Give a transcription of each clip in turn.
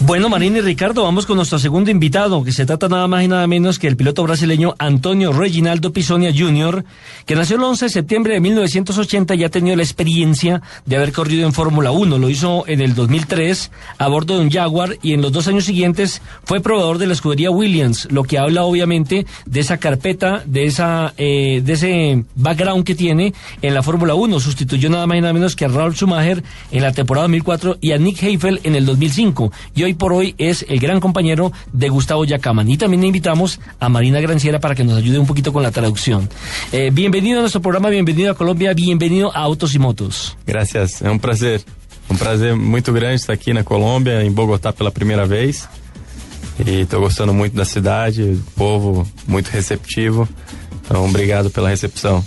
Bueno, Marina y Ricardo, vamos con nuestro segundo invitado, que se trata nada más y nada menos que el piloto brasileño Antonio Reginaldo Pisonia Jr., que nació el 11 de septiembre de 1980 y ha tenido la experiencia de haber corrido en Fórmula 1. Lo hizo en el 2003 a bordo de un Jaguar y en los dos años siguientes fue probador de la escudería Williams, lo que habla obviamente de esa carpeta, de esa eh, de ese background que tiene en la Fórmula 1. Sustituyó nada más y nada menos que a Ralf Schumacher en la temporada 2004 y a Nick Heifel en el 2005. Y hoy por hoy es el gran compañero de Gustavo Yacaman. Y también invitamos a Marina Granciera para que nos ayude un poquito con la traducción. Eh, bienvenido a nuestro programa, bienvenido a Colombia, bienvenido a Autos y Motos. Gracias, é um prazer. Um prazer muito grande estar aqui na Colômbia, em Bogotá pela primeira vez. E estou gostando muito da cidade, povo muito receptivo. Então, obrigado pela recepção.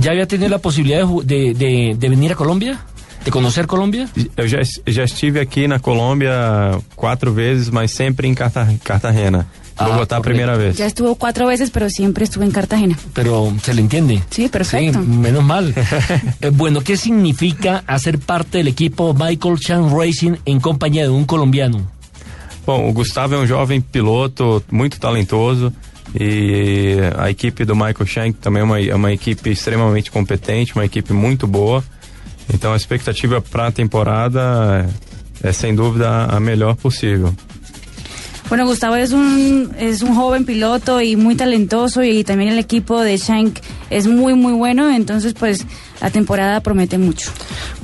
Já havia tido a possibilidade de, de, de vir a Colômbia? De conhecer Colômbia? Eu já, já estive aqui na Colômbia quatro vezes, mas sempre em Cartagena. Ah, Bogotá, primera vez. Ya estuvo cuatro veces, pero siempre estuve en Cartagena. Pero se le entiende. Sí, perfecto. Sí, menos mal. eh, bueno, ¿qué significa hacer parte del equipo Michael Chan Racing en compañía de un colombiano? Bom, o Gustavo é um jovem piloto muito talentoso e a equipe do Michael Shank também é uma, é uma equipe extremamente competente, uma equipe muito boa. Então a expectativa para a temporada é, é sem dúvida a melhor possível. Bueno, Gustavo es un, es un joven piloto y muy talentoso y también el equipo de Shank es muy, muy bueno, entonces pues la temporada promete mucho.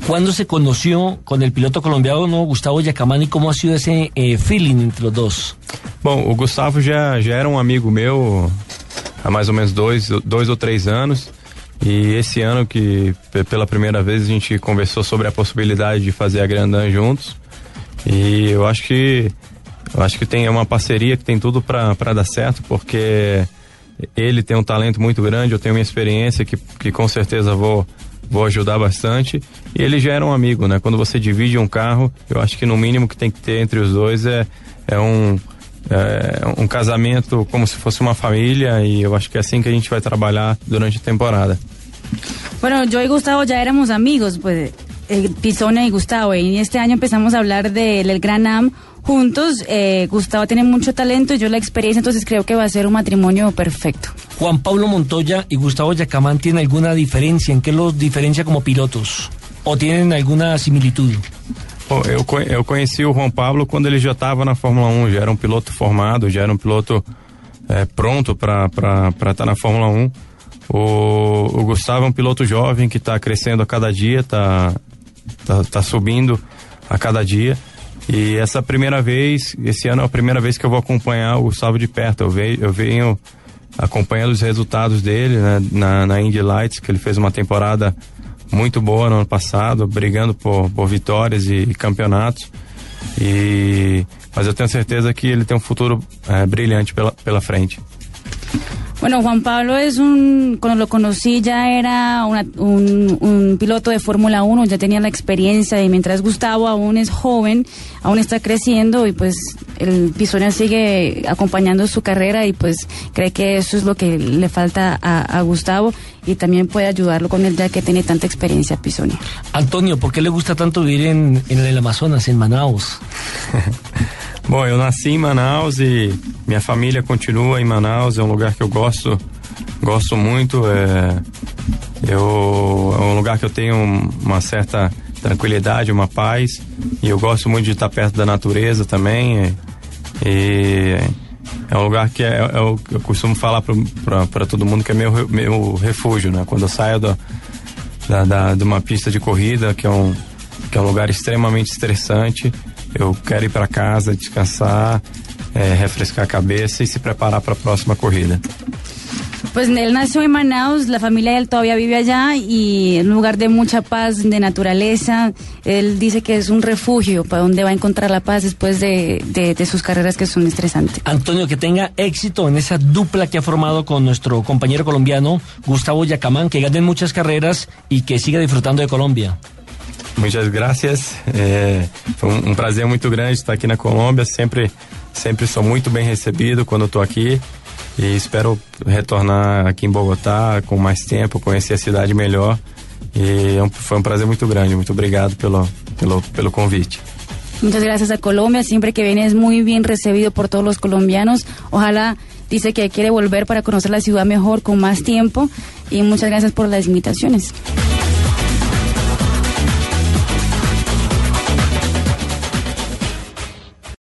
¿Cuándo se conoció con el piloto colombiano Gustavo Yacamani? ¿Cómo ha sido ese eh, feeling entre los dos? Bom, o Gustavo já, já era um amigo meu há mais ou menos dois, dois ou três anos. E esse ano que pela primeira vez a gente conversou sobre a possibilidade de fazer a Grandan juntos. E eu acho que eu acho que tem uma parceria que tem tudo para dar certo, porque ele tem um talento muito grande, eu tenho uma experiência que, que com certeza vou, vou ajudar bastante. E ele já era um amigo, né? Quando você divide um carro, eu acho que no mínimo que tem que ter entre os dois é, é um. É um casamento como se fosse uma família e eu acho que é assim que a gente vai trabalhar durante a temporada. Bueno, yo y Gustavo ya éramos amigos, pues eh, Pisone y Gustavo, y este año empezamos a hablar del Gran Am juntos. Eh, Gustavo tiene mucho talento y yo la experiencia, entonces creo que va a ser un matrimonio perfecto. Juan Pablo Montoya y Gustavo Yacamán tienen alguna diferencia? ¿En qué los diferencia como pilotos? ¿O tienen alguna similitud? Eu, eu conheci o Juan Pablo quando ele já estava na Fórmula 1, já era um piloto formado, já era um piloto é, pronto para estar tá na Fórmula 1. O, o, Gustavo é um piloto jovem que está crescendo a cada dia, está tá, tá subindo a cada dia. E essa primeira vez, esse ano é a primeira vez que eu vou acompanhar o Gustavo de perto. Eu venho, eu venho acompanhando os resultados dele né, na, na Indy Lights, que ele fez uma temporada muito boa no ano passado, brigando por, por vitórias e, e campeonatos. E, mas eu tenho certeza que ele tem um futuro é, brilhante pela, pela frente. Bueno, Juan Pablo es un, cuando lo conocí ya era un, piloto de Fórmula 1, ya tenía la experiencia y mientras Gustavo aún es joven, aún está creciendo y pues el Pisone sigue acompañando su carrera y pues cree que eso es lo que le falta a, Gustavo y también puede ayudarlo con él ya que tiene tanta experiencia Pisone. Antonio, ¿por qué le gusta tanto vivir en, en el Amazonas, en Manaus? Bom, eu nasci em Manaus e minha família continua em Manaus, é um lugar que eu gosto, gosto muito. É, eu, é um lugar que eu tenho uma certa tranquilidade, uma paz, e eu gosto muito de estar perto da natureza também. E, é um lugar que é, é, eu, eu costumo falar para todo mundo que é meu, meu refúgio, né? Quando eu saio do, da, da, de uma pista de corrida, que é um, que é um lugar extremamente estressante, eu quero ir para casa, descansar, é, refrescar a cabeça e se preparar para a próxima corrida. Pues él nació en Manaus, la familia de él todavía vive allá y es un lugar de mucha paz, de naturaleza. Él dice que es un refugio para donde va a encontrar la paz después de, de, de sus carreras que son estresantes. Antonio, que tenga éxito en esa dupla que ha formado con nuestro compañero colombiano Gustavo Yacamán, que ganen muchas carreras y que siga disfrutando de Colombia. Muchas gracias. É, foi um, prazer muito grande estar aqui na Colômbia. Sempre, sempre sou muito bem recebido quando estou aqui e espero retornar aqui em Bogotá com mais tempo, conhecer a cidade melhor. E foi um prazer muito grande. Muito obrigado pelo, pelo, pelo convite. Muchas gracias a Colombia. Siempre que viene es muy bien recibido por todos los colombianos. Ojalá dice que quiere volver para conocer la ciudad mejor con más tiempo. Y muchas gracias por las invitaciones.